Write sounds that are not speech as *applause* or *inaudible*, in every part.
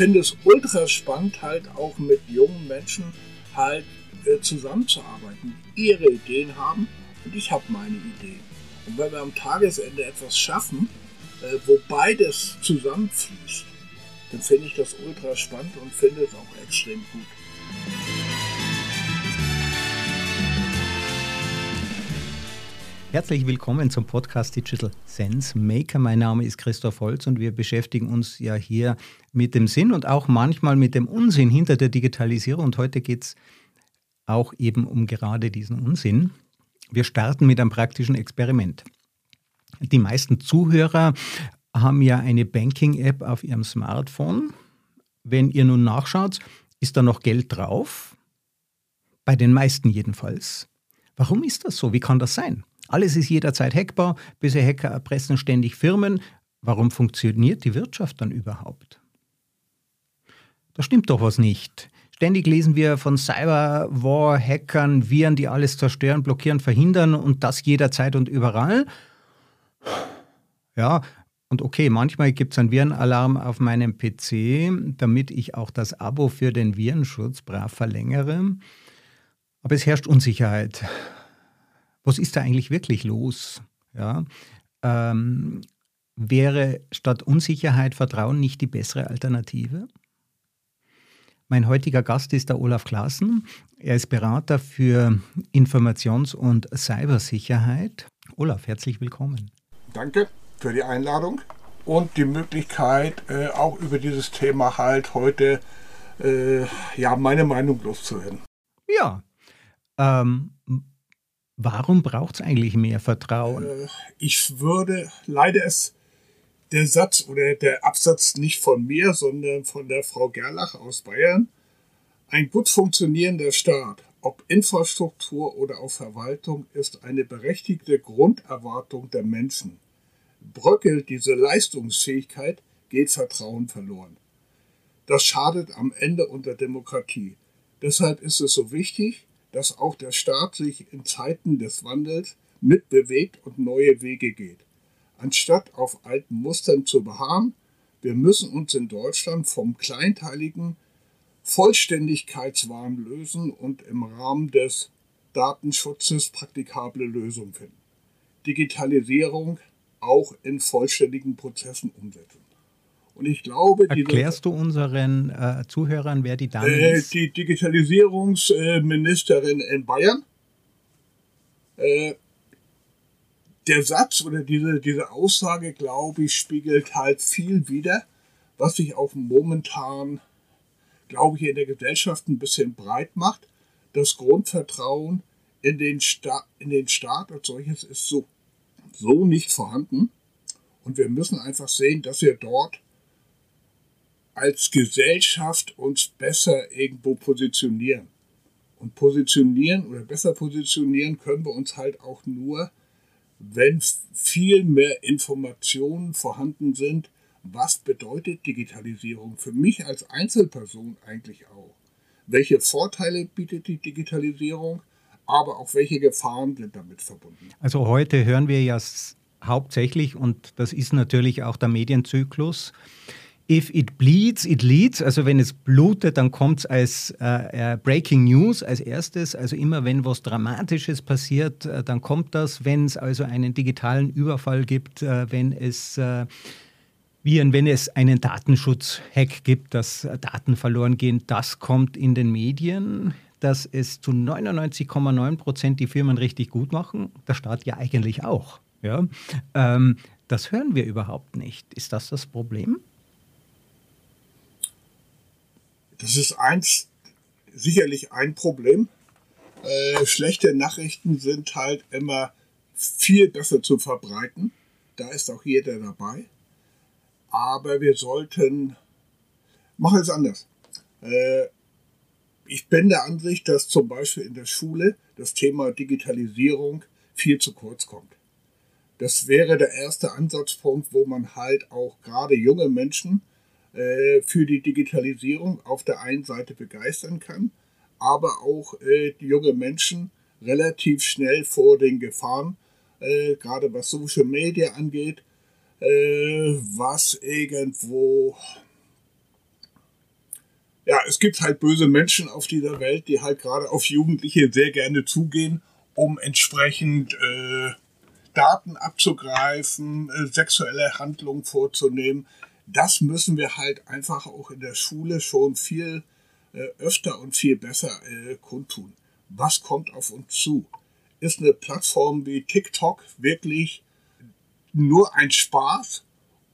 finde es ultra spannend, halt auch mit jungen Menschen halt äh, zusammenzuarbeiten, die ihre Ideen haben und ich habe meine Ideen. Und wenn wir am Tagesende etwas schaffen, äh, wo beides zusammenfließt, dann finde ich das ultra spannend und finde es auch extrem gut. Herzlich willkommen zum Podcast Digital Sense Maker. Mein Name ist Christoph Holz und wir beschäftigen uns ja hier mit dem Sinn und auch manchmal mit dem Unsinn hinter der Digitalisierung. Und heute geht es auch eben um gerade diesen Unsinn. Wir starten mit einem praktischen Experiment. Die meisten Zuhörer haben ja eine Banking-App auf ihrem Smartphone. Wenn ihr nun nachschaut, ist da noch Geld drauf? Bei den meisten jedenfalls. Warum ist das so? Wie kann das sein? Alles ist jederzeit hackbar, böse Hacker erpressen ständig Firmen. Warum funktioniert die Wirtschaft dann überhaupt? Da stimmt doch was nicht. Ständig lesen wir von Cyberwar-Hackern, Viren, die alles zerstören, blockieren, verhindern und das jederzeit und überall. Ja, und okay, manchmal gibt es einen Virenalarm auf meinem PC, damit ich auch das Abo für den Virenschutz brav verlängere. Aber es herrscht Unsicherheit was ist da eigentlich wirklich los? Ja, ähm, wäre statt Unsicherheit Vertrauen nicht die bessere Alternative? Mein heutiger Gast ist der Olaf Klaassen. Er ist Berater für Informations- und Cybersicherheit. Olaf, herzlich willkommen. Danke für die Einladung und die Möglichkeit, äh, auch über dieses Thema halt heute äh, ja, meine Meinung loszuwerden. Ja, ähm, Warum braucht es eigentlich mehr Vertrauen? Äh, ich würde leider es der Satz oder der Absatz nicht von mir, sondern von der Frau Gerlach aus Bayern. Ein gut funktionierender Staat, ob Infrastruktur oder auch Verwaltung, ist eine berechtigte Grunderwartung der Menschen. Bröckelt diese Leistungsfähigkeit, geht Vertrauen verloren. Das schadet am Ende unserer Demokratie. Deshalb ist es so wichtig, dass auch der Staat sich in Zeiten des Wandels mitbewegt und neue Wege geht. Anstatt auf alten Mustern zu beharren, wir müssen uns in Deutschland vom kleinteiligen Vollständigkeitswahn lösen und im Rahmen des Datenschutzes praktikable Lösungen finden. Digitalisierung auch in vollständigen Prozessen umsetzen. Und ich glaube, erklärst du unseren äh, Zuhörern, wer die Dame äh, ist? Die Digitalisierungsministerin in Bayern. Äh, der Satz oder diese, diese Aussage, glaube ich, spiegelt halt viel wider, was sich auch momentan, glaube ich, in der Gesellschaft ein bisschen breit macht. Das Grundvertrauen in den, Sta in den Staat als solches ist so, so nicht vorhanden. Und wir müssen einfach sehen, dass wir dort als Gesellschaft uns besser irgendwo positionieren. Und positionieren oder besser positionieren können wir uns halt auch nur, wenn viel mehr Informationen vorhanden sind, was bedeutet Digitalisierung für mich als Einzelperson eigentlich auch. Welche Vorteile bietet die Digitalisierung, aber auch welche Gefahren sind damit verbunden. Also heute hören wir ja hauptsächlich, und das ist natürlich auch der Medienzyklus, If it bleeds, it leads. Also wenn es blutet, dann kommt es als äh, äh, Breaking News als erstes. Also immer wenn was Dramatisches passiert, äh, dann kommt das. Wenn es also einen digitalen Überfall gibt, äh, wenn es äh, Viren, wenn es einen Datenschutz-Hack gibt, dass Daten verloren gehen, das kommt in den Medien. Dass es zu 99,9 Prozent die Firmen richtig gut machen, der Staat ja eigentlich auch. Ja? Ähm, das hören wir überhaupt nicht. Ist das das Problem? Das ist eins, sicherlich ein Problem. Äh, schlechte Nachrichten sind halt immer viel besser zu verbreiten. Da ist auch jeder dabei. Aber wir sollten, machen es anders. Äh, ich bin der Ansicht, dass zum Beispiel in der Schule das Thema Digitalisierung viel zu kurz kommt. Das wäre der erste Ansatzpunkt, wo man halt auch gerade junge Menschen für die Digitalisierung auf der einen Seite begeistern kann, aber auch äh, junge Menschen relativ schnell vor den Gefahren, äh, gerade was Social Media angeht, äh, was irgendwo ja, es gibt halt böse Menschen auf dieser Welt, die halt gerade auf Jugendliche sehr gerne zugehen, um entsprechend äh, Daten abzugreifen, äh, sexuelle Handlungen vorzunehmen. Das müssen wir halt einfach auch in der Schule schon viel äh, öfter und viel besser äh, kundtun. Was kommt auf uns zu? Ist eine Plattform wie TikTok wirklich nur ein Spaß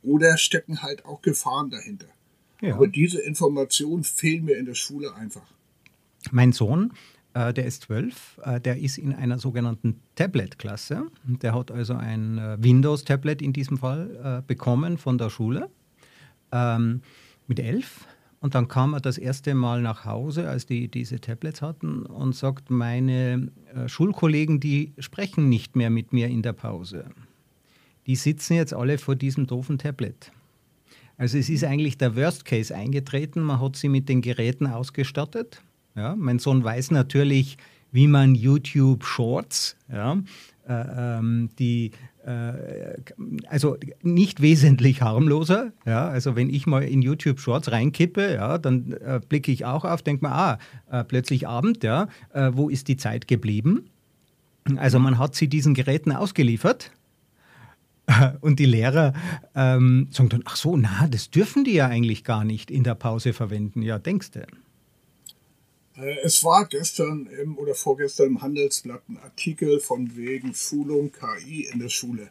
oder stecken halt auch Gefahren dahinter? Ja. Aber diese Informationen fehlen mir in der Schule einfach. Mein Sohn, äh, der ist zwölf, äh, der ist in einer sogenannten Tablet-Klasse. Der hat also ein äh, Windows-Tablet in diesem Fall äh, bekommen von der Schule ähm, mit elf. Und dann kam er das erste Mal nach Hause, als die diese Tablets hatten, und sagt, meine äh, Schulkollegen, die sprechen nicht mehr mit mir in der Pause. Die sitzen jetzt alle vor diesem doofen Tablet. Also es ist eigentlich der Worst Case eingetreten. Man hat sie mit den Geräten ausgestattet. Ja, mein Sohn weiß natürlich, wie man YouTube Shorts, ja, die äh, also nicht wesentlich harmloser. Ja, also wenn ich mal in YouTube Shorts reinkippe, ja, dann äh, blicke ich auch auf, denke mir, ah, äh, plötzlich Abend, ja, äh, wo ist die Zeit geblieben? Also man hat sie diesen Geräten ausgeliefert *laughs* Und die Lehrer ähm, sagen dann, ach so, na, das dürfen die ja eigentlich gar nicht in der Pause verwenden. Ja, denkst du? Äh, es war gestern im, oder vorgestern im Handelsblatt ein Artikel von wegen Schulung KI in der Schule.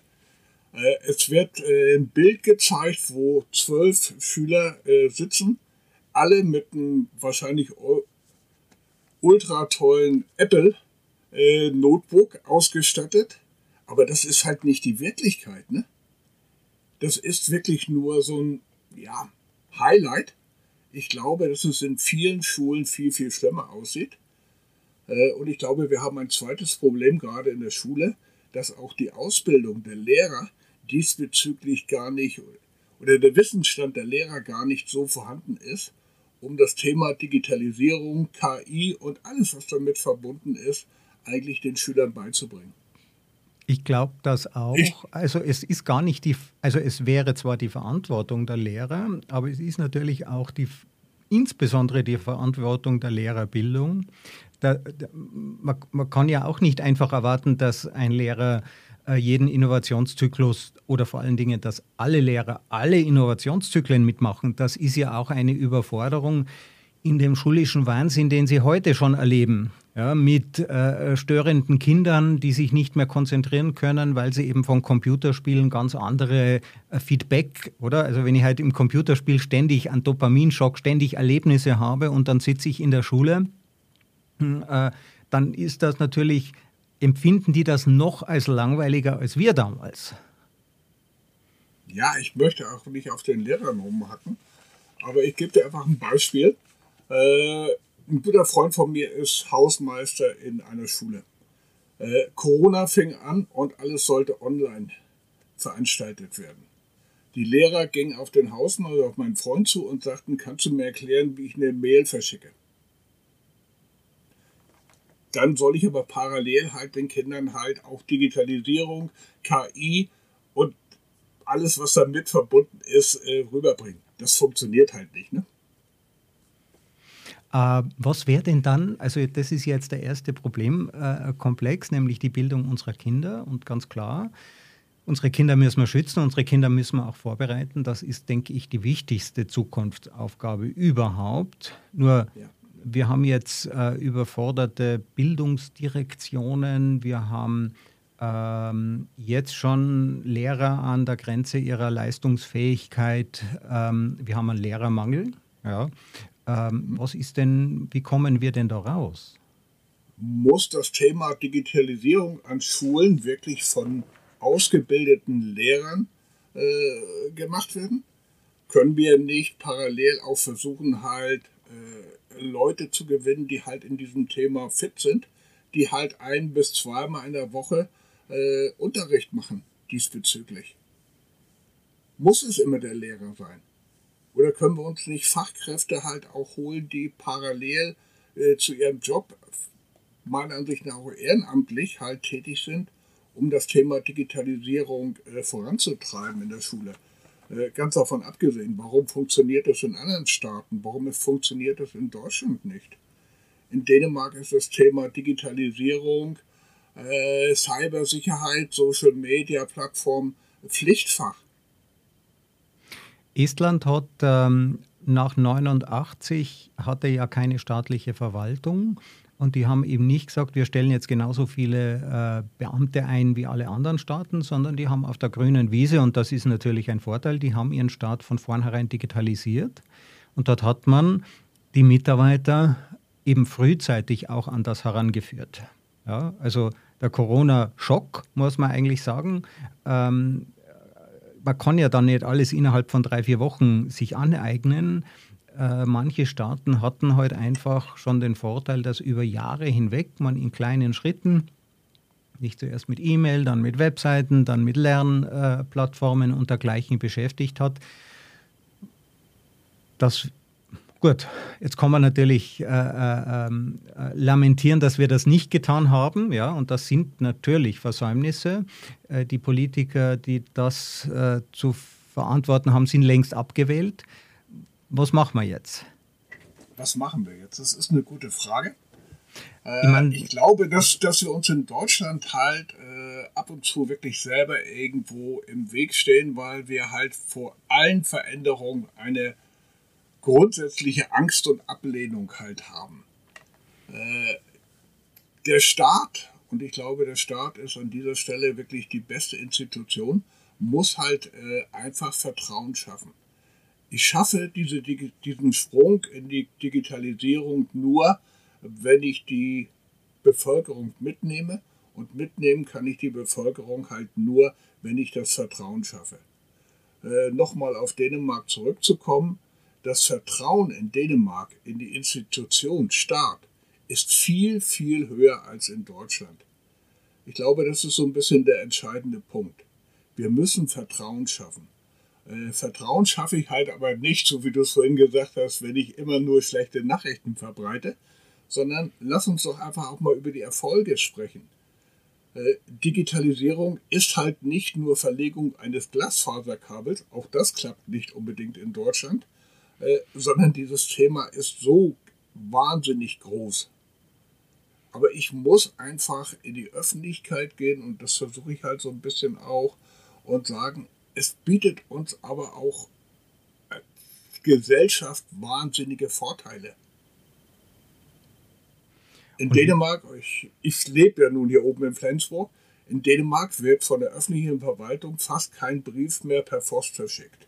Äh, es wird äh, ein Bild gezeigt, wo zwölf Schüler sitzen, alle mit einem wahrscheinlich ultra tollen Apple Notebook ausgestattet aber das ist halt nicht die Wirklichkeit, ne? Das ist wirklich nur so ein, ja, Highlight. Ich glaube, dass es in vielen Schulen viel, viel schlimmer aussieht. Äh, und ich glaube, wir haben ein zweites Problem gerade in der Schule, dass auch die Ausbildung der Lehrer diesbezüglich gar nicht oder der Wissensstand der Lehrer gar nicht so vorhanden ist, um das Thema Digitalisierung, KI und alles, was damit verbunden ist, eigentlich den Schülern beizubringen. Ich glaube das auch. Ich also es ist gar nicht die, also es wäre zwar die Verantwortung der Lehrer, aber es ist natürlich auch die, insbesondere die Verantwortung der Lehrerbildung. Da, da, man, man, kann ja auch nicht einfach erwarten, dass ein Lehrer äh, jeden Innovationszyklus oder vor allen Dingen, dass alle Lehrer alle Innovationszyklen mitmachen. Das ist ja auch eine Überforderung in dem schulischen Wahnsinn, den sie heute schon erleben ja, mit äh, störenden Kindern, die sich nicht mehr konzentrieren können, weil sie eben von Computerspielen ganz andere äh, Feedback, oder? Also wenn ich halt im Computerspiel ständig einen Dopaminschock, ständig Erlebnisse habe und dann sitze ich in der Schule, hm, äh, dann ist das natürlich, empfinden die das noch als langweiliger als wir damals. Ja, ich möchte auch nicht auf den Lehrern rumhacken, aber ich gebe dir einfach ein Beispiel. Ein guter Freund von mir ist Hausmeister in einer Schule. Äh, Corona fing an und alles sollte online veranstaltet werden. Die Lehrer gingen auf den Hausmeister, auf meinen Freund zu und sagten, kannst du mir erklären, wie ich eine Mail verschicke? Dann soll ich aber parallel halt den Kindern halt auch Digitalisierung, KI und alles, was damit verbunden ist, äh, rüberbringen. Das funktioniert halt nicht, ne? Äh, was wäre denn dann, also das ist jetzt der erste Problemkomplex, nämlich die Bildung unserer Kinder und ganz klar, unsere Kinder müssen wir schützen, unsere Kinder müssen wir auch vorbereiten. Das ist, denke ich, die wichtigste Zukunftsaufgabe überhaupt. Nur ja. wir haben jetzt äh, überforderte Bildungsdirektionen, wir haben ähm, jetzt schon Lehrer an der Grenze ihrer Leistungsfähigkeit, ähm, wir haben einen Lehrermangel. Ja. Ähm, was ist denn, wie kommen wir denn da raus? Muss das Thema Digitalisierung an Schulen wirklich von ausgebildeten Lehrern äh, gemacht werden? Können wir nicht parallel auch versuchen, halt äh, Leute zu gewinnen, die halt in diesem Thema fit sind, die halt ein bis zweimal in der Woche äh, Unterricht machen diesbezüglich? Muss es immer der Lehrer sein? Oder können wir uns nicht Fachkräfte halt auch holen, die parallel äh, zu ihrem Job, meiner Ansicht nach auch ehrenamtlich halt tätig sind, um das Thema Digitalisierung äh, voranzutreiben in der Schule? Äh, Äh, ganz davon abgesehen, warum funktioniert das in anderen Staaten? Warum funktioniert das in Deutschland nicht? In Dänemark ist das Thema Digitalisierung, äh, Cybersicherheit, Social Media Plattform Pflichtfach. Estland hat ähm, nach 89 hatte ja keine staatliche Verwaltung und die haben eben nicht gesagt, wir stellen jetzt genauso viele äh, Beamte ein wie alle anderen Staaten, sondern die haben auf der grünen Wiese, und das ist natürlich ein Vorteil, die haben ihren Staat von vornherein digitalisiert. Und dort hat man die Mitarbeiter eben frühzeitig auch an das herangeführt. Ja, also der Corona-Schock, muss man eigentlich sagen. Ähm, man kann ja dann nicht alles innerhalb von drei, vier Wochen sich aneignen. Äh, manche Staaten hatten halt einfach schon den Vorteil, dass über Jahre hinweg man in kleinen Schritten, nicht zuerst mit E-Mail, dann mit Webseiten, dann mit Lernplattformen und dergleichen beschäftigt hat. Das Gut, jetzt kann man natürlich äh, äh, ähm, äh, lamentieren, dass wir das nicht getan haben, ja, und das sind natürlich Versäumnisse. Äh, die Politiker, die das äh, zu verantworten haben, sind längst abgewählt. Was machen wir jetzt? Was machen wir jetzt? Das ist eine gute Frage. Äh, ich, mein, ich, glaube, dass, dass wir uns in Deutschland halt äh, ab und zu wirklich selber irgendwo im Weg stehen, weil wir halt vor allen Veränderungen eine grundsätzliche Angst und Ablehnung halt haben. Äh, der Staat, und ich glaube, der Staat ist an dieser Stelle wirklich die beste Institution, muss halt äh, einfach Vertrauen schaffen. Ich schaffe diese, diesen Sprung in die Digitalisierung nur, wenn ich die Bevölkerung mitnehme. Und mitnehmen kann ich die Bevölkerung halt nur, wenn ich das Vertrauen schaffe. Äh, Nochmal auf Dänemark zurückzukommen das Vertrauen in Dänemark in die Institution Staat ist viel, viel höher als in Deutschland. Ich glaube, das ist so ein bisschen der entscheidende Punkt. Wir müssen Vertrauen schaffen. Äh, Vertrauen schaffe ich halt aber nicht, so wie du es vorhin gesagt hast, wenn ich immer nur schlechte Nachrichten verbreite, sondern lass uns doch einfach auch mal über die Erfolge sprechen. Äh, Digitalisierung ist halt nicht nur Verlegung eines Glasfaserkabels, auch das klappt nicht unbedingt in Deutschland, äh, sondern dieses Thema ist so wahnsinnig groß. Aber ich muss einfach in die Öffentlichkeit gehen und das versuche ich halt so ein bisschen auch und sagen, es bietet uns aber auch als Gesellschaft wahnsinnige Vorteile. In okay. Dänemark, ich, ich lebe ja nun hier oben in Flensburg, in Dänemark wird von der öffentlichen Verwaltung fast kein Brief mehr per Post verschickt.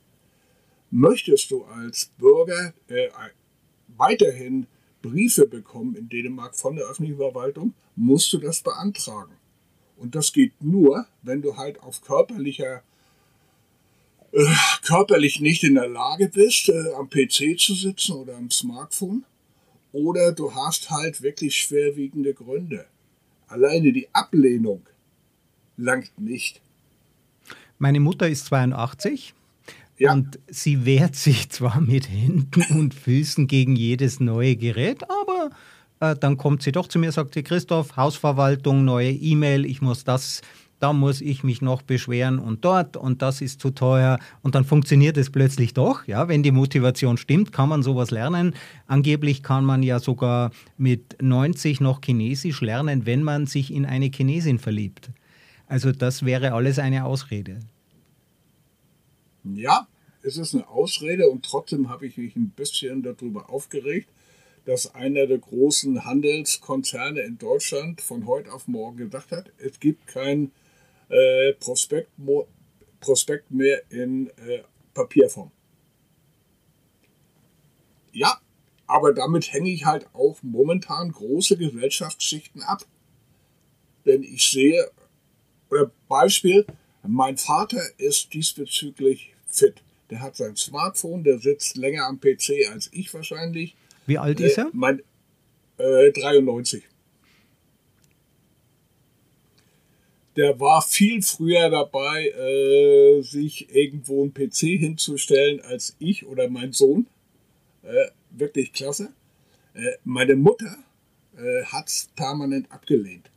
Möchtest du als Bürger äh, weiterhin Briefe bekommen in Dänemark von der öffentlichen Verwaltung, musst du das beantragen. Und das geht nur, wenn du halt auf körperlicher äh, körperlich nicht in der Lage bist, äh, am PC zu sitzen oder am Smartphone. Oder du hast halt wirklich schwerwiegende Gründe. Alleine die Ablehnung langt nicht. Meine Mutter ist 82 ja. Und sie wehrt sich *laughs* zwar mit Händen und Füßen gegen jedes neue Gerät, aber äh, dann kommt sie doch zu mir, sagt sie, Christoph, Hausverwaltung, neue E-Mail, ich muss das, da muss ich mich noch beschweren und dort und das ist zu teuer und dann funktioniert es plötzlich doch. Ja, wenn die Motivation stimmt, kann man sowas lernen. Angeblich kann man ja sogar mit 90 noch Chinesisch lernen, wenn man sich in eine Chinesin verliebt. Also das wäre alles eine Ausrede. Ja, es ist eine Ausrede und trotzdem habe ich mich ein bisschen darüber aufgeregt, dass einer der großen Handelskonzerne in Deutschland von heute auf morgen gesagt hat, es gibt kein äh, Prospekt, Prospekt, mehr in äh, Papierform. Ja, aber damit hänge ich halt auch momentan große Gesellschaftsschichten ab. Denn ich sehe, oder Beispiel, mein Vater ist diesbezüglich fit. Der hat sein Smartphone, der sitzt länger am PC als ich wahrscheinlich. Wie alt ist er? Äh, mein, äh, 93. Der war viel früher dabei, äh, sich irgendwo einen PC hinzustellen als ich oder mein Sohn. Äh, wirklich klasse. Äh, meine Mutter hat es permanent abgelehnt.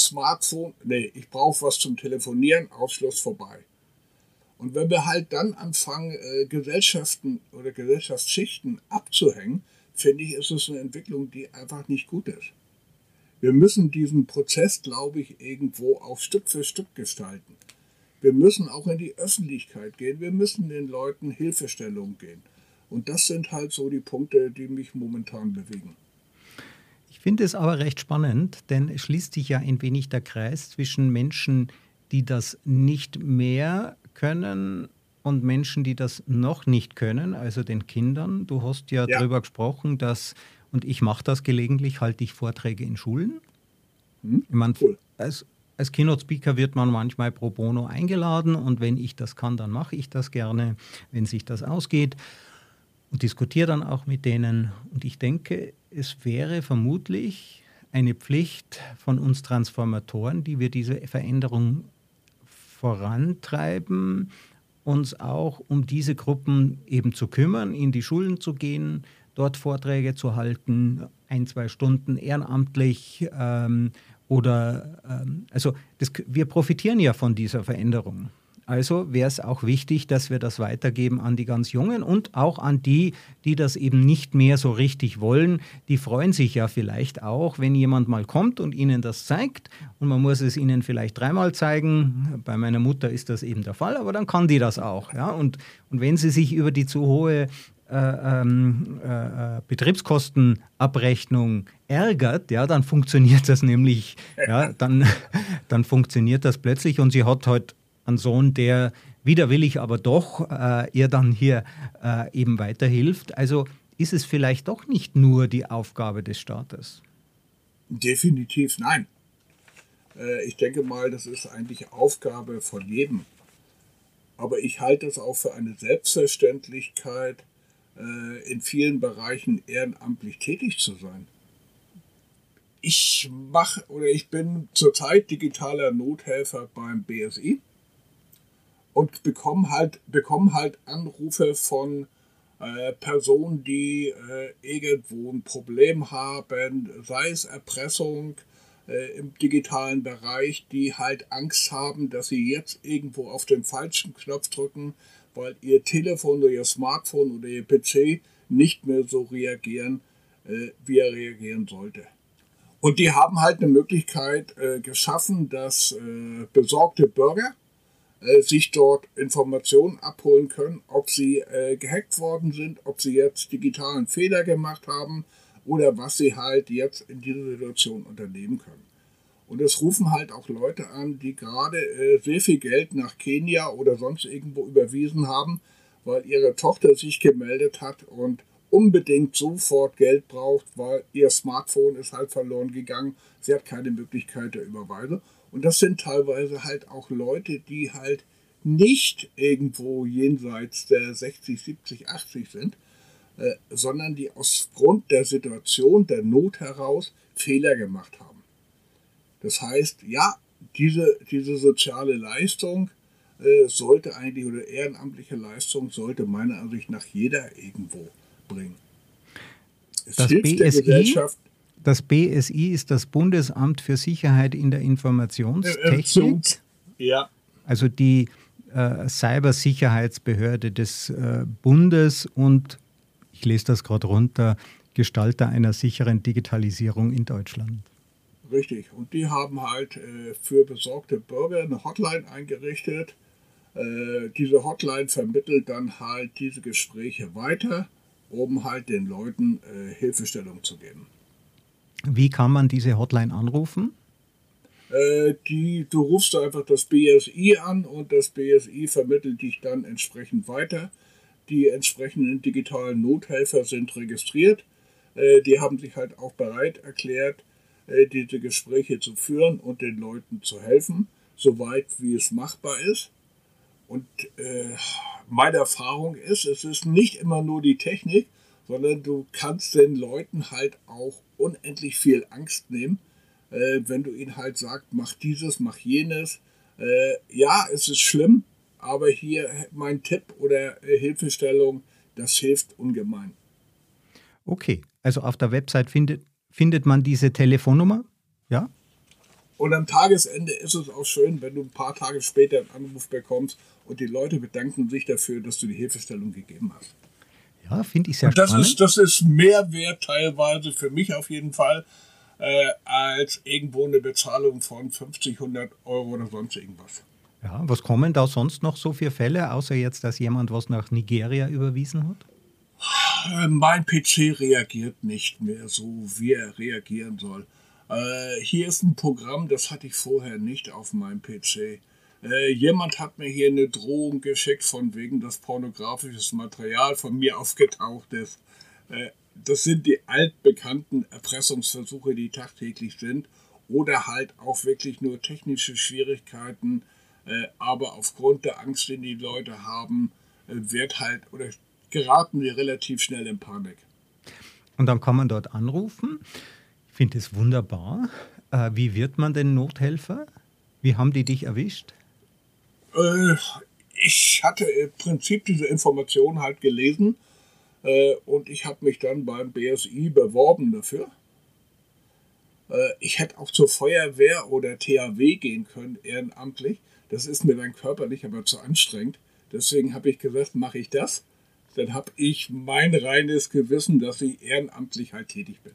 Smartphone, nee, ich brauche was zum Telefonieren, Aufschluss vorbei. Und wenn wir halt dann anfangen, äh, Gesellschaften oder Gesellschaftsschichten abzuhängen, finde ich, ist es eine Entwicklung, die einfach nicht gut ist. Wir müssen diesen Prozess, glaube ich, irgendwo auch Stück für Stück gestalten. Wir müssen auch in die Öffentlichkeit gehen. Wir müssen den Leuten Hilfestellung geben. Und das sind halt so die Punkte, die mich momentan bewegen. Ich finde es aber recht spannend, denn es schließt sich ja ein wenig der Kreis zwischen Menschen, die das nicht mehr können und Menschen, die das noch nicht können, also den Kindern. Du hast ja, ja. darüber gesprochen, dass, und ich mache das gelegentlich, halte ich Vorträge in Schulen. Hm? Ich meine, cool. als, als Keynote-Speaker wird man manchmal pro bono eingeladen und wenn ich das kann, dann mache ich das gerne, wenn sich das ausgeht und diskutiere dann auch mit denen. Und ich denke, es wäre vermutlich eine Pflicht von uns Transformatoren, die wir diese Veränderung vorantreiben, uns auch um diese Gruppen eben zu kümmern, in die Schulen zu gehen, dort Vorträge zu halten, ein, zwei Stunden ehrenamtlich ähm, oder ähm, also das, wir profitieren ja von dieser Veränderung. Also wäre es auch wichtig, dass wir das weitergeben an die ganz Jungen und auch an die, die das eben nicht mehr so richtig wollen. Die freuen sich ja vielleicht auch, wenn jemand mal kommt und ihnen das zeigt. Und man muss es ihnen vielleicht dreimal zeigen. Bei meiner Mutter ist das eben der Fall, aber dann kann die das auch. Ja? Und, und wenn sie sich über die zu hohe äh, ähm, äh, äh, Betriebskostenabrechnung ärgert, ja, dann funktioniert das nämlich, ja, dann, *laughs* dann funktioniert das plötzlich und sie hat heute einen Sohn, der widerwillig aber doch äh, ihr dann hier äh, eben weiterhilft. Also ist es vielleicht doch nicht nur die Aufgabe des Staates? Definitiv nein. Äh, ich denke mal, das ist eigentlich Aufgabe von jedem. Aber ich halte es auch für eine Selbstverständlichkeit, äh, in vielen Bereichen ehrenamtlich tätig zu sein. Ich mache oder ich bin zurzeit digitaler Nothelfer beim BSI und bekommen halt, bekommen halt Anrufe von äh, Personen, die äh, irgendwo ein Problem haben, sei es Erpressung äh, im digitalen Bereich, die halt Angst haben, dass sie jetzt irgendwo auf den falschen Knopf drücken, weil ihr Telefon oder ihr Smartphone oder ihr PC nicht mehr so reagieren, äh, wie er reagieren sollte. Und die haben halt eine Möglichkeit äh, geschaffen, dass äh, besorgte Bürger äh, sich dort Informationen abholen können, ob sie äh, gehackt worden sind, ob sie jetzt digitalen Fehler gemacht haben oder was sie halt jetzt in dieser Situation unternehmen können. Und es rufen halt auch Leute an, die gerade äh, sehr viel Geld nach Kenia oder sonst irgendwo überwiesen haben, weil ihre Tochter sich gemeldet hat und unbedingt sofort Geld braucht, weil ihr Smartphone ist halt verloren gegangen. Sie hat keine Möglichkeit der Überweisung. Und das sind teilweise halt auch Leute, die halt nicht irgendwo jenseits der 60, 70, 80 sind, äh, sondern die aus Grund der Situation, der Not heraus Fehler gemacht haben. Das heißt, ja, diese, diese soziale Leistung äh, sollte eigentlich, oder ehrenamtliche Leistung sollte meiner Ansicht nach jeder irgendwo bringen. Es das hilft BSI, der Gesellschaft, das BSI ist das Bundesamt für Sicherheit in der Informationstechnik. Ja. Also die äh, Cybersicherheitsbehörde des äh, Bundes und, ich lese das gerade runter, Gestalter einer sicheren Digitalisierung in Deutschland. Richtig. Und die haben halt äh, für besorgte Bürger eine Hotline eingerichtet. Äh, diese Hotline vermittelt dann halt diese Gespräche weiter, um halt den Leuten äh, Hilfestellung zu geben. Wie kann man diese Hotline anrufen? Äh, die, du rufst einfach das BSI an und das BSI vermittelt dich dann entsprechend weiter. Die entsprechenden digitalen Nothelfer sind registriert. Äh, die haben sich halt auch bereit erklärt, äh, diese Gespräche zu führen und den Leuten zu helfen, soweit wie es machbar ist. Und äh, meine Erfahrung ist, es ist nicht immer nur die Technik, sondern du kannst den Leuten halt auch unendlich viel Angst nehmen, äh, wenn du ihnen halt sagst, mach dieses, mach jenes. Äh, ja, es ist schlimm, aber hier mein Tipp oder äh, Hilfestellung, das hilft ungemein. Okay, also auf der Website findet, findet man diese Telefonnummer, ja? Und am Tagesende ist es auch schön, wenn du ein paar Tage später einen Anruf bekommst und die Leute bedanken sich dafür, dass du die Hilfestellung gegeben hast. Ja, finde ich sehr das spannend. Ist, das ist mehr wert teilweise für mich auf jeden Fall, äh, als irgendwo eine Bezahlung von 50, 100 Euro oder sonst irgendwas. Ja, was kommen da sonst noch so für Fälle, außer jetzt, dass jemand was nach Nigeria überwiesen hat? Äh, mein PC reagiert nicht mehr so, wie er reagieren soll. Äh, hier ist ein Programm, das hatte ich vorher nicht auf meinem PC. Äh, jemand hat mir hier eine Drohung geschickt, von wegen, dass pornografisches Material von mir aufgetaucht ist. Äh, das sind die altbekannten Erpressungsversuche, die tagtäglich sind. Oder halt auch wirklich nur technische Schwierigkeiten. Äh, aber aufgrund der Angst, die die Leute haben, äh, wird halt oder geraten wir relativ schnell in Panik. Und dann kann man dort anrufen. Ich finde es wunderbar. Äh, wie wird man denn Nothelfer? Wie haben die dich erwischt? Äh, ich hatte im Prinzip diese Information halt gelesen äh, und ich habe mich dann beim BSI beworben dafür. Äh, ich hätte auch zur Feuerwehr oder THW gehen können, ehrenamtlich. Das ist mir dann körperlich aber zu anstrengend. Deswegen habe ich gesagt, mache ich das. Dann habe ich mein reines Gewissen, dass ich ehrenamtlich halt tätig bin.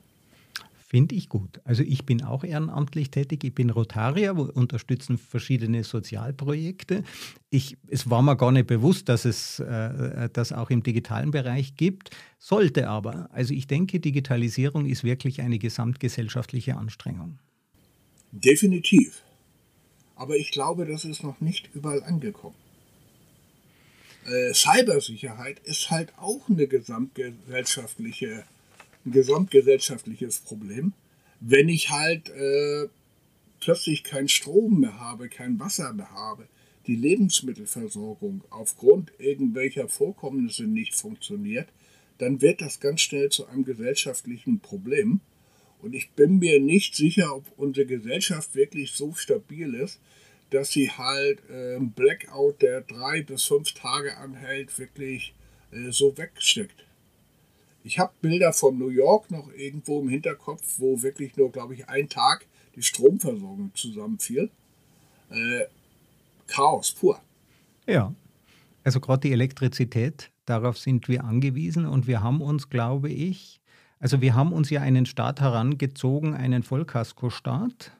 Finde ich gut. Also ich bin auch ehrenamtlich tätig. Ich bin Rotarier, wir unterstützen verschiedene Sozialprojekte. Ich, es war mir gar nicht bewusst, dass es äh, das auch im digitalen Bereich gibt, sollte aber. Also ich denke, Digitalisierung ist wirklich eine gesamtgesellschaftliche Anstrengung. Definitiv. Aber ich glaube, das ist noch nicht überall angekommen. Äh, Cybersicherheit ist halt auch eine gesamtgesellschaftliche ein gesamtgesellschaftliches Problem. Wenn ich halt äh, plötzlich keinen Strom mehr habe, kein Wasser mehr habe, die Lebensmittelversorgung aufgrund irgendwelcher Vorkommnisse nicht funktioniert, dann wird das ganz schnell zu einem gesellschaftlichen Problem. Und ich bin mir nicht sicher, ob unsere Gesellschaft wirklich so stabil ist, dass sie halt äh, Blackout, der drei bis fünf Tage anhält, wirklich äh, so wegsteckt. Ich habe Bilder von New York noch irgendwo im Hinterkopf, wo wirklich nur, glaube ich, ein Tag die Stromversorgung zusammenfiel. Äh, Chaos pur. Ja, also gerade die Elektrizität, darauf sind wir angewiesen und wir haben uns, glaube ich, also wir haben uns ja einen Staat herangezogen, einen Vollkaskostaat,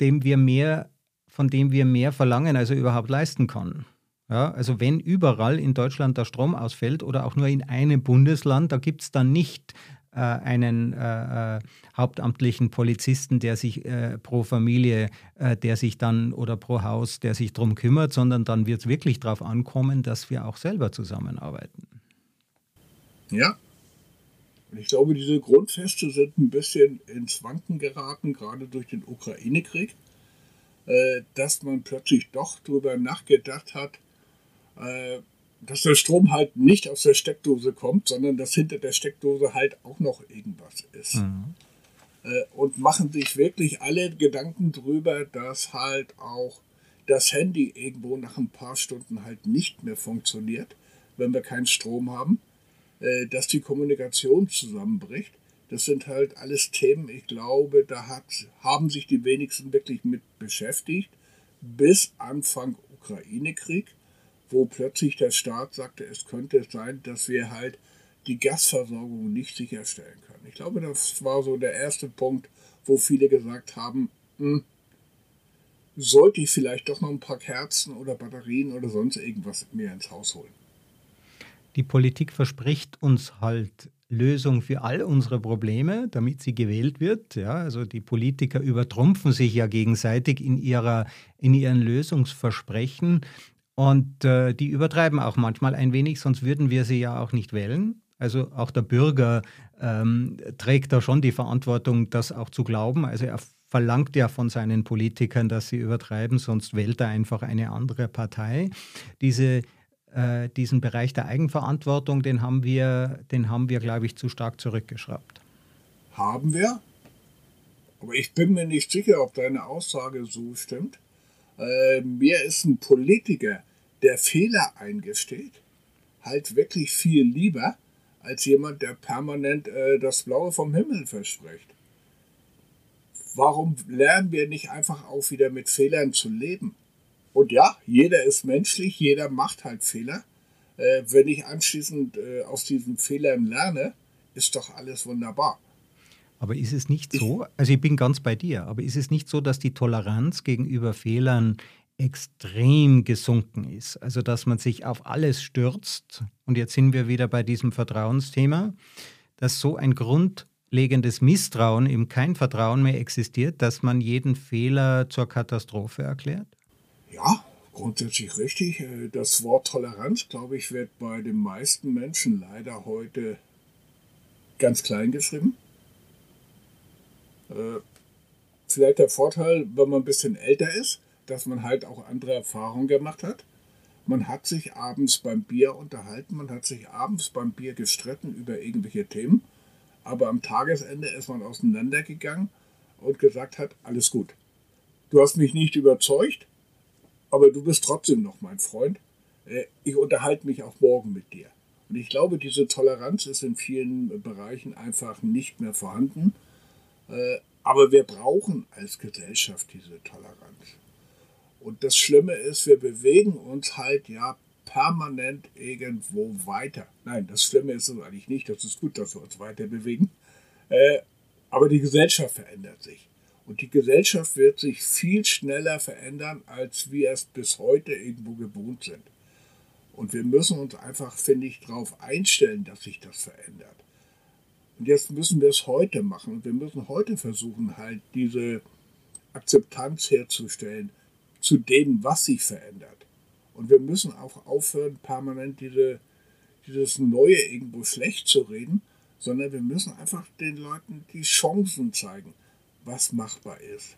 dem wir mehr, von dem wir mehr verlangen, als er überhaupt leisten kann. Ja, also wenn überall in Deutschland der Strom ausfällt oder auch nur in einem Bundesland, da gibt es dann nicht äh, einen äh, äh, hauptamtlichen Polizisten, der sich äh, pro Familie, äh, der sich dann oder pro Haus, der sich darum kümmert, sondern dann wird es wirklich darauf ankommen, dass wir auch selber zusammenarbeiten. Ja. Und ich glaube, diese Grundfeste sind ein bisschen ins Wanken geraten, gerade durch den Ukraine-Krieg, äh, dass man plötzlich doch darüber nachgedacht hat, dass der Strom halt nicht aus der Steckdose kommt, sondern dass hinter der Steckdose halt auch noch irgendwas ist. Mhm. Äh, und machen sich wirklich alle Gedanken drüber, dass halt auch das Handy irgendwo nach ein paar Stunden halt nicht mehr funktioniert, wenn wir keinen Strom haben, äh, dass die Kommunikation zusammenbricht. Das sind halt alles Themen, ich glaube, da hat, haben sich die wenigsten wirklich mit beschäftigt, bis Anfang Ukraine-Krieg wo plötzlich der Staat sagte, es könnte sein, dass wir halt die Gasversorgung nicht sicherstellen können. Ich glaube, das war so der erste Punkt, wo viele gesagt haben, hm, sollte ich vielleicht doch noch ein paar Kerzen oder Batterien oder sonst irgendwas mehr ins Haus holen. Die Politik verspricht uns halt Lösung für all unsere Probleme, damit sie gewählt wird. Ja, also die Politiker übertrumpfen sich ja gegenseitig in, ihrer, in ihren Lösungsversprechen. Und äh, die übertreiben auch manchmal ein wenig, sonst würden wir sie ja auch nicht wählen. Also auch der Bürger ähm, trägt da schon die Verantwortung, das auch zu glauben. Also er verlangt ja von seinen Politikern, dass sie übertreiben, sonst wählt er einfach eine andere Partei. Diese, äh, diesen Bereich der Eigenverantwortung, den haben wir, den haben wir, glaube ich, zu stark zurückgeschraubt. Haben wir? Aber ich bin mir nicht sicher, ob deine Aussage so stimmt. Äh, mir ist ein Politiker, der Fehler eingesteht, halt wirklich viel lieber als jemand, der permanent äh, das Blaue vom Himmel verspricht. warum lernen wir nicht einfach auch wieder mit Fehlern zu leben? Und ja, jeder ist menschlich, jeder macht halt Fehler. Äh, wenn ich anschließend äh, aus diesen Fehlern lerne, ist doch alles wunderbar. Aber ist es nicht so, also ich bin ganz bei dir, aber ist es nicht so, dass die Toleranz gegenüber Fehlern extrem gesunken ist? Also dass man sich auf alles stürzt, und jetzt sind wir wieder bei diesem Vertrauensthema, dass so ein grundlegendes Misstrauen, eben kein Vertrauen mehr existiert, dass man jeden Fehler zur Katastrophe erklärt? Ja, grundsätzlich richtig. Äh, das Wort Toleranz, glaube ich, wird bei den meisten Menschen leider heute ganz klein geschrieben. Äh, vielleicht der Vorteil, wenn man ein bisschen älter ist, dass man halt auch andere Erfahrungen gemacht hat. Man hat sich abends beim Bier unterhalten, man hat sich abends beim Bier gestritten über irgendwelche Themen, aber am Tagesende ist man auseinandergegangen und gesagt hat, alles gut. Du hast mich nicht überzeugt, aber du bist trotzdem noch mein Freund. Äh, ich unterhalte mich auch morgen mit dir. Und ich glaube, diese Toleranz ist in vielen Bereichen einfach nicht mehr vorhanden. Äh, aber wir brauchen als Gesellschaft diese Toleranz. Und das Schlimme ist, wir bewegen uns halt ja permanent irgendwo weiter. Nein, das Schlimme ist es eigentlich nicht. Das ist gut, dass wir uns weiter bewegen. Äh, aber die Gesellschaft verändert sich. Und die Gesellschaft wird sich viel schneller verändern, als wir es bis heute irgendwo gewohnt sind. Und wir müssen uns einfach, finde ich, darauf einstellen, dass sich das verändert. Und jetzt müssen wir es heute machen. Und wir müssen heute versuchen, halt diese Akzeptanz herzustellen zu dem, was sich verändert. Und wir müssen auch aufhören, permanent diese, dieses Neue irgendwo schlecht zu reden, sondern wir müssen einfach den Leuten die Chancen zeigen, was machbar ist.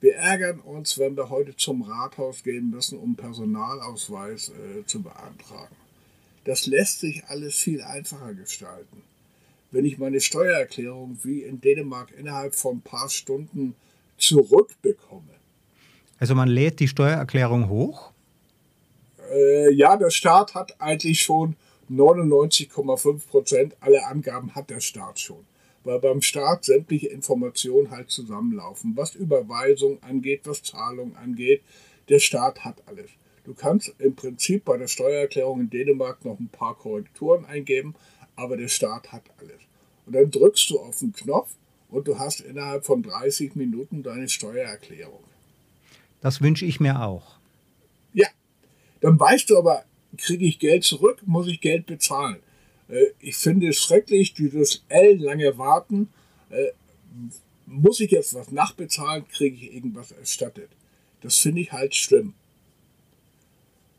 Wir ärgern uns, wenn wir heute zum Rathaus gehen müssen, um Personalausweis äh, zu beantragen. Das lässt sich alles viel einfacher gestalten wenn ich meine Steuererklärung wie in Dänemark innerhalb von ein paar Stunden zurückbekomme. Also man lädt die Steuererklärung hoch? Äh, ja, der Staat hat eigentlich schon 99,5 Prozent aller Angaben hat der Staat schon. Weil beim Staat sämtliche Informationen halt zusammenlaufen, was Überweisung angeht, was Zahlung angeht. Der Staat hat alles. Du kannst im Prinzip bei der Steuererklärung in Dänemark noch ein paar Korrekturen eingeben, aber der Staat hat alles. Und dann drückst du auf den Knopf und du hast innerhalb von 30 Minuten deine Steuererklärung. Das wünsche ich mir auch. Ja, dann weißt du aber, kriege ich Geld zurück, muss ich Geld bezahlen. Äh, ich finde es schrecklich, dieses ellenlange Warten. Äh, muss ich jetzt was nachbezahlen, kriege ich irgendwas erstattet. Das finde ich halt schlimm.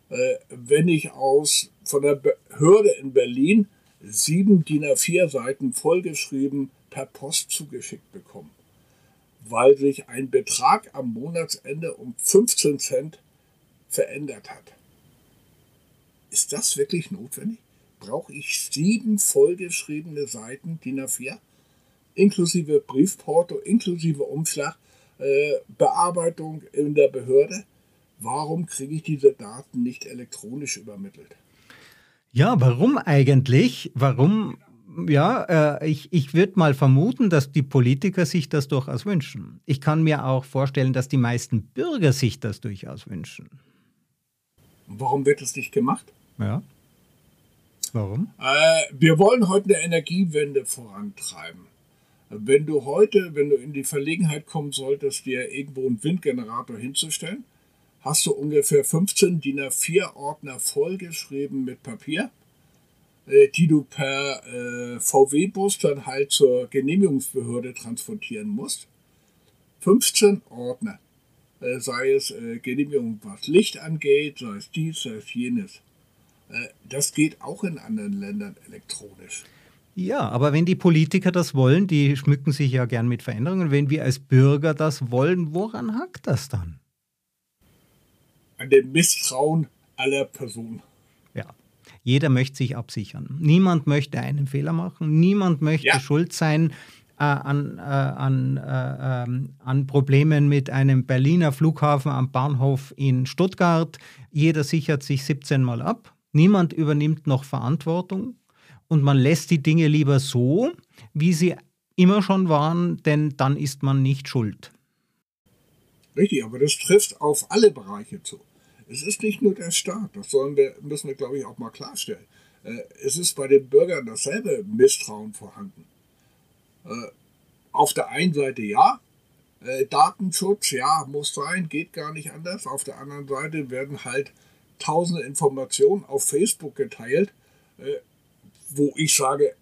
Äh, wenn ich aus von der Behörde in Berlin sieben DIN A4 Seiten vollgeschrieben per Post zugeschickt bekommen, weil sich ein Betrag am Monatsende um 15 Cent verändert hat. Ist das wirklich notwendig? Brauche ich sieben vollgeschriebene Seiten DIN A4? Inklusive Briefporto, inklusive Umschlag, äh, Bearbeitung in der Behörde? Warum kriege ich diese Daten nicht elektronisch übermittelt? Ja, warum eigentlich? Warum? Ja, äh, ich, ich würde mal vermuten, dass die Politiker sich das durchaus wünschen. Ich kann mir auch vorstellen, dass die meisten Bürger sich das durchaus wünschen. Warum wird es nicht gemacht? Ja. Warum? Äh, wir wollen heute eine Energiewende vorantreiben. Wenn du heute, wenn du in die Verlegenheit kommen solltest, dir irgendwo einen Windgenerator hinzustellen, hast du ungefähr 15 DIN A4-Ordner vollgeschrieben mit Papier, äh, die du per äh, VW-Bus dann halt zur Genehmigungsbehörde transportieren musst. 15 Ordner, äh, sei es äh, Genehmigung, was Licht angeht, sei es dies, sei es jenes. Äh, das geht auch in anderen Ländern elektronisch. Ja, aber wenn die Politiker das wollen, die schmücken sich ja gern mit Veränderungen. Wenn wir als Bürger das wollen, woran hakt das dann? An dem Misstrauen aller Personen. Ja. Jeder möchte sich absichern. Niemand möchte einen Fehler machen. Niemand möchte ja. schuld sein äh, an, äh, an, äh, ähm, an Problemen mit einem Berliner Flughafen am Bahnhof in Stuttgart. Jeder sichert sich 17 Mal ab. Niemand übernimmt noch Verantwortung. Und man lässt die Dinge lieber so, wie sie immer schon waren, denn dann ist man nicht schuld. Richtig, aber das trifft auf alle Bereiche zu. Es ist nicht nur der Staat, das sollen wir, müssen wir, glaube ich, auch mal klarstellen. Äh, es ist bei den Bürgern dasselbe Misstrauen vorhanden. Äh, auf der einen Seite ja, äh, Datenschutz, ja, muss sein, geht gar nicht anders. Auf der anderen Seite werden halt tausende Informationen auf Facebook geteilt, wo ich sage,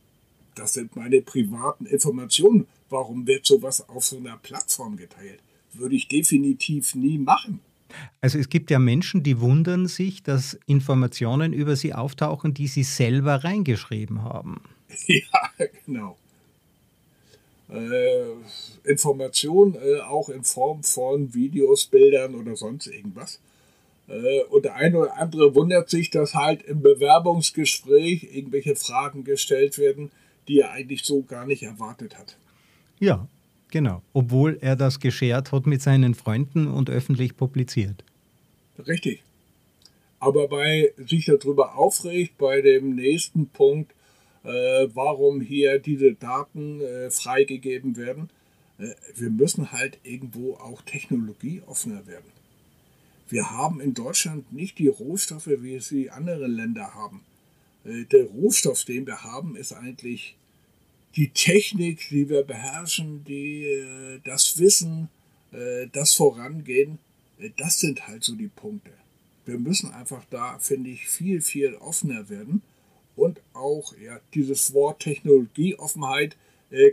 das sind meine privaten Informationen. Warum wird sowas auf so einer Plattform geteilt? Würde ich definitiv nie machen. Also es gibt ja Menschen, die wundern sich, dass Informationen über sie auftauchen, die sie selber reingeschrieben haben. *laughs* Ja, genau. Äh, Informationen äh, auch in Form von Videos, Bildern oder sonst irgendwas. Äh, und der eine oder andere wundert sich, dass halt im Bewerbungsgespräch irgendwelche Fragen gestellt werden, die er eigentlich so gar nicht erwartet hat. Ja, Genau, obwohl er das geschert hat mit seinen Freunden und öffentlich publiziert. Richtig. Aber bei sich darüber aufregt, bei dem nächsten Punkt, äh, warum hier diese Daten äh, freigegeben werden, äh, wir müssen halt irgendwo auch technologieoffener werden. Wir haben in Deutschland nicht die Rohstoffe, wie es die anderen Länder haben. Äh, der Rohstoff, den wir haben, ist eigentlich die Technik, die wir beherrschen, die, äh, das Wissen, äh, das Vorangehen, äh, das sind halt so die Punkte. Wir müssen einfach da, finde ich, viel, viel offener werden. Und auch ja, dieses Wort Technologieoffenheit,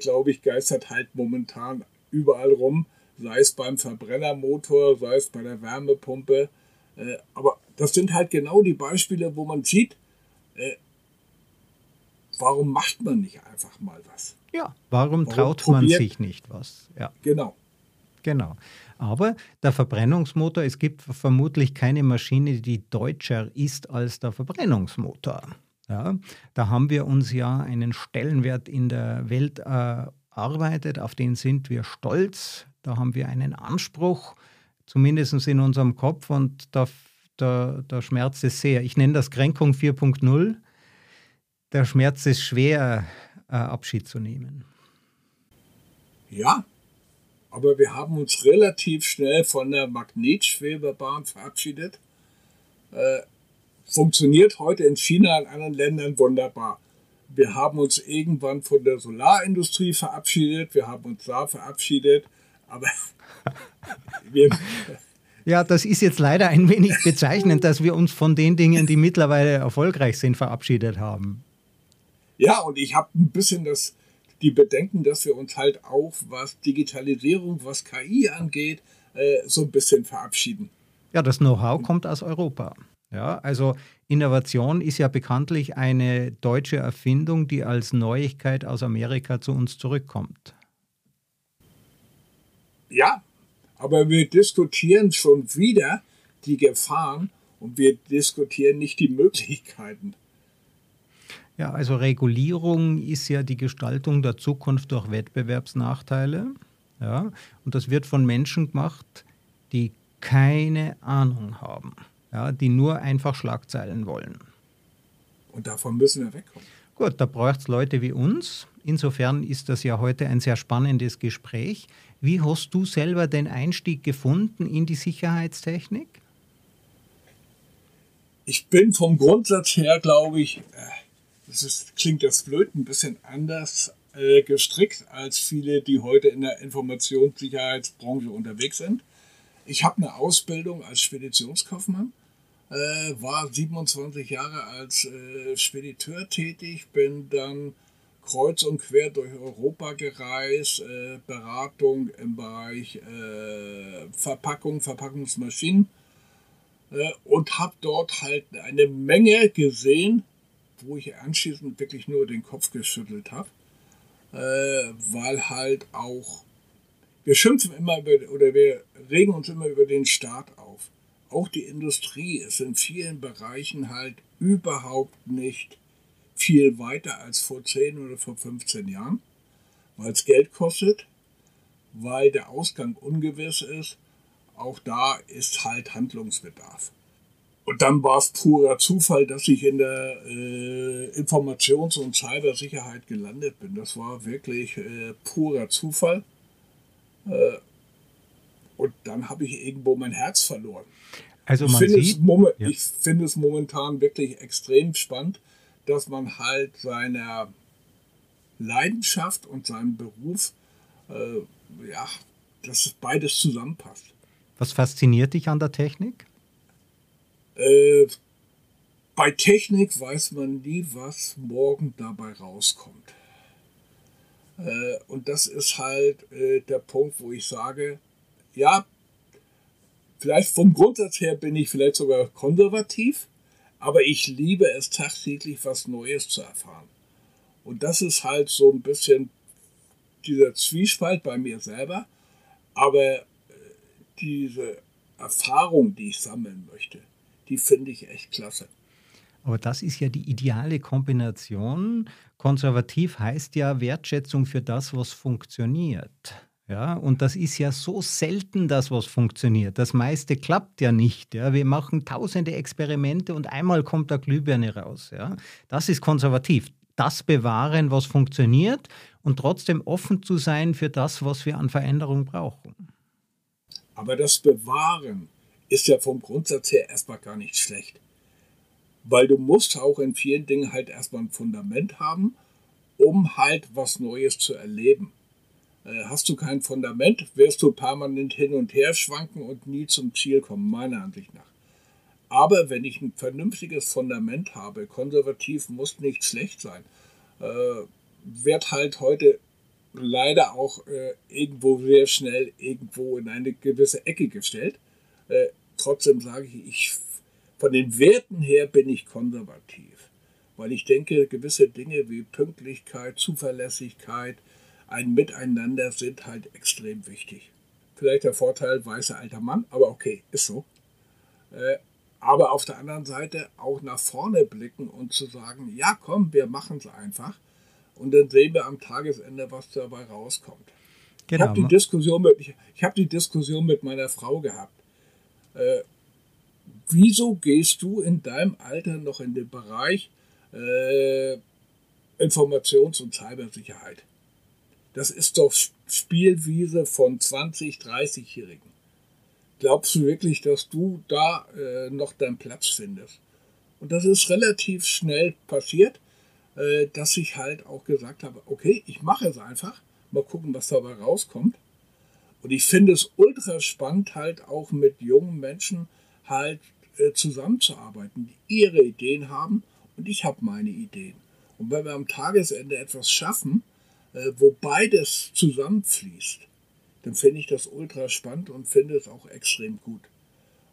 glaube ich, geistert halt momentan überall rum, sei es beim Verbrennermotor, sei es bei der Wärmepumpe. Aber das sind halt genau die Beispiele, wo man sieht, warum macht man nicht einfach mal was? Ja, warum, warum traut man sich nicht was? Ja. Genau. Genau. Aber der Verbrennungsmotor, es gibt vermutlich keine Maschine, die deutscher ist als der Verbrennungsmotor. Ja, da haben wir uns ja einen Stellenwert in der Welt erarbeitet, auf den sind wir stolz. Da haben wir einen Anspruch, zumindest in unserem Kopf, und da, da, da schmerzt es sehr. Ich nenne das Kränkung 4.0 der Schmerz ist schwer, äh, Abschied zu nehmen. Ja, aber wir haben uns relativ schnell von der Magnetschwebebahn verabschiedet. Äh, funktioniert heute in China und anderen Ländern wunderbar. Wir haben uns irgendwann von der Solarindustrie verabschiedet, wir haben uns da verabschiedet, aber *laughs* wir, ja, das ist jetzt leider ein wenig bezeichnend, dass wir uns von den Dingen, die mittlerweile erfolgreich sind, verabschiedet haben. Ja, und ich habe ein bisschen das, die Bedenken, dass wir uns halt auch, was Digitalisierung, was KI angeht, äh, so ein bisschen verabschieden. Ja, das Know-how kommt aus Europa. Ja, also Innovation ist ja bekanntlich eine deutsche Erfindung, die als Neuigkeit aus Amerika zu uns zurückkommt. Ja, aber wir diskutieren schon wieder die Gefahren und wir diskutieren nicht die Möglichkeiten. Ja, also Regulierung ist ja die Gestaltung der Zukunft durch Wettbewerbsnachteile. Ja, und das wird von Menschen gemacht, die keine Ahnung haben, ja, die nur einfach Schlagzeilen wollen. Und davon müssen wir wegkommen. Gut, da braucht es Leute wie uns. Insofern ist das ja heute ein sehr spannendes Gespräch. Wie hast du selber den Einstieg gefunden in die Sicherheitstechnik? Ich bin vom Grundsatz her, glaube ich, äh, das ist, klingt das blöd, ein bisschen anders äh, gestrickt als viele, die heute in der Informationssicherheitsbranche unterwegs sind. Ich habe eine Ausbildung als Speditionskaufmann, äh, war 27 Jahre als äh, Spediteur tätig, bin dann kreuz und quer durch Europa gereist, äh, Beratung im Bereich äh, Verpackung, Verpackungsmaschinen äh, und habe dort halt eine Menge gesehen, wo ich anschließend wirklich nur den Kopf geschüttelt habe, äh, weil halt auch, wir schimpfen immer über, oder wir regen uns immer über den Staat auf. Auch die Industrie ist in vielen Bereichen halt überhaupt nicht viel weiter als vor 10 oder vor 15 Jahren, weil es Geld kostet, weil der Ausgang ungewiss ist. Auch da ist halt Handlungsbedarf. Und dann war es purer Zufall, dass ich in der äh, Informations- und Cybersicherheit gelandet bin. Das war wirklich äh, purer Zufall. Äh, und dann habe ich irgendwo mein Herz verloren. Also man ich finde, sieht, es, ja. ich finde es momentan wirklich extrem spannend, dass man halt seiner Leidenschaft und seinem Beruf, äh, ja, dass beides zusammenpasst. Was fasziniert dich an der Technik? Äh, bei Technik weiß man nie, was morgen dabei rauskommt. Äh, und das ist halt äh, der Punkt, wo ich sage, ja, vielleicht vom Grundsatz her bin ich vielleicht sogar konservativ, aber ich liebe es tagtäglich, was Neues zu erfahren. Und das ist halt so ein bisschen dieser Zwiespalt bei mir selber, aber äh, diese Erfahrung, die ich sammeln möchte, die finde ich echt klasse. Aber das ist ja die ideale Kombination. Konservativ heißt ja Wertschätzung für das, was funktioniert. Ja, und das ist ja so selten, das was funktioniert. Das meiste klappt ja nicht. Ja. Wir machen tausende Experimente und einmal kommt der Glühbirne raus. Ja. Das ist konservativ. Das bewahren, was funktioniert und trotzdem offen zu sein für das, was wir an Veränderung brauchen. Aber das Bewahren ist ja vom Grundsatz her erstmal gar nicht schlecht. Weil du musst auch in vielen Dingen halt erstmal ein Fundament haben, um halt was Neues zu erleben. Äh, hast du kein Fundament, wirst du permanent hin und her schwanken und nie zum Ziel kommen, meiner Ansicht nach. Aber wenn ich ein vernünftiges Fundament habe, konservativ muss nicht schlecht sein, äh, wird halt heute leider auch äh, irgendwo sehr schnell irgendwo in eine gewisse Ecke gestellt. Äh, trotzdem sage ich, ich, von den Werten her bin ich konservativ, weil ich denke, gewisse Dinge wie Pünktlichkeit, Zuverlässigkeit, ein Miteinander sind halt extrem wichtig. Vielleicht der Vorteil weißer alter Mann, aber okay, ist so. Äh, aber auf der anderen Seite auch nach vorne blicken und zu sagen, ja komm, wir machen es einfach. Und dann sehen wir am Tagesende, was dabei rauskommt. Genau. Ich habe die, Diskussion mit, ich, ich hab die Diskussion mit meiner Frau gehabt. Äh, wieso gehst du in deinem Alter noch in den Bereich äh, Informations- und Cybersicherheit? Das ist doch Spielwiese von 20, 30-Jährigen. Glaubst du wirklich, dass du da äh, noch deinen Platz findest? Und das ist relativ schnell passiert, äh, dass ich halt auch gesagt habe, okay, ich mache es einfach, mal gucken, was dabei rauskommt. Und ich finde es ultra spannend, halt auch mit jungen Menschen halt äh, zusammenzuarbeiten, die ihre Ideen haben und ich habe meine Ideen. Und wenn wir am Tagesende etwas schaffen, äh, wo beides zusammenfließt, dann finde ich das ultra spannend und finde es auch extrem gut.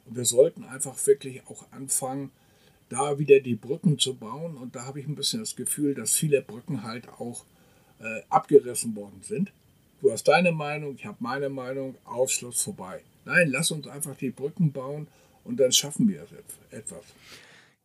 Und wir sollten einfach wirklich auch anfangen, da wieder die Brücken zu bauen. Und da habe ich ein bisschen das Gefühl, dass viele Brücken halt auch äh, abgerissen worden sind. Du hast deine Meinung, ich habe meine Meinung, Aufschluss vorbei. Nein, lass uns einfach die Brücken bauen und dann schaffen wir etwas.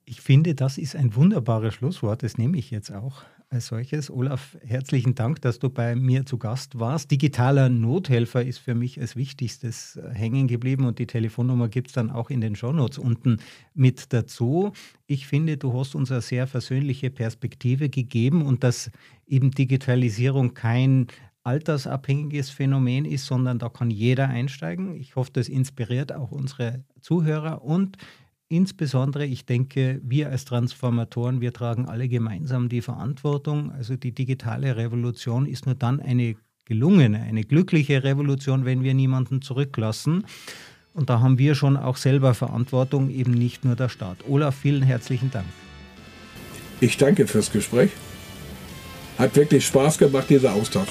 Ich finde, das ist ein wunderbares Schlusswort, das nehme ich jetzt auch als solches. Olaf, herzlichen Dank, dass du bei mir zu Gast warst. Digitaler Nothelfer ist für mich als Wichtigstes äh, hängen geblieben und die Telefonnummer gibt es dann auch in den Shownotes unten mit dazu. Ich finde, du hast uns eine sehr versöhnliche Perspektive gegeben und dass eben Digitalisierung kein altersabhängiges Phänomen ist, sondern da kann jeder einsteigen. Ich hoffe, das inspiriert auch unsere Zuhörer und Insbesondere, ich denke, wir als Transformatoren, wir tragen alle gemeinsam die Verantwortung. Also die digitale Revolution ist nur dann eine gelungene, eine glückliche Revolution, wenn wir niemanden zurücklassen. Und da haben wir schon auch selber Verantwortung, eben nicht nur der Staat. Olaf, vielen herzlichen Dank. Ich danke fürs Gespräch. Hat wirklich Spaß gemacht, dieser Austausch.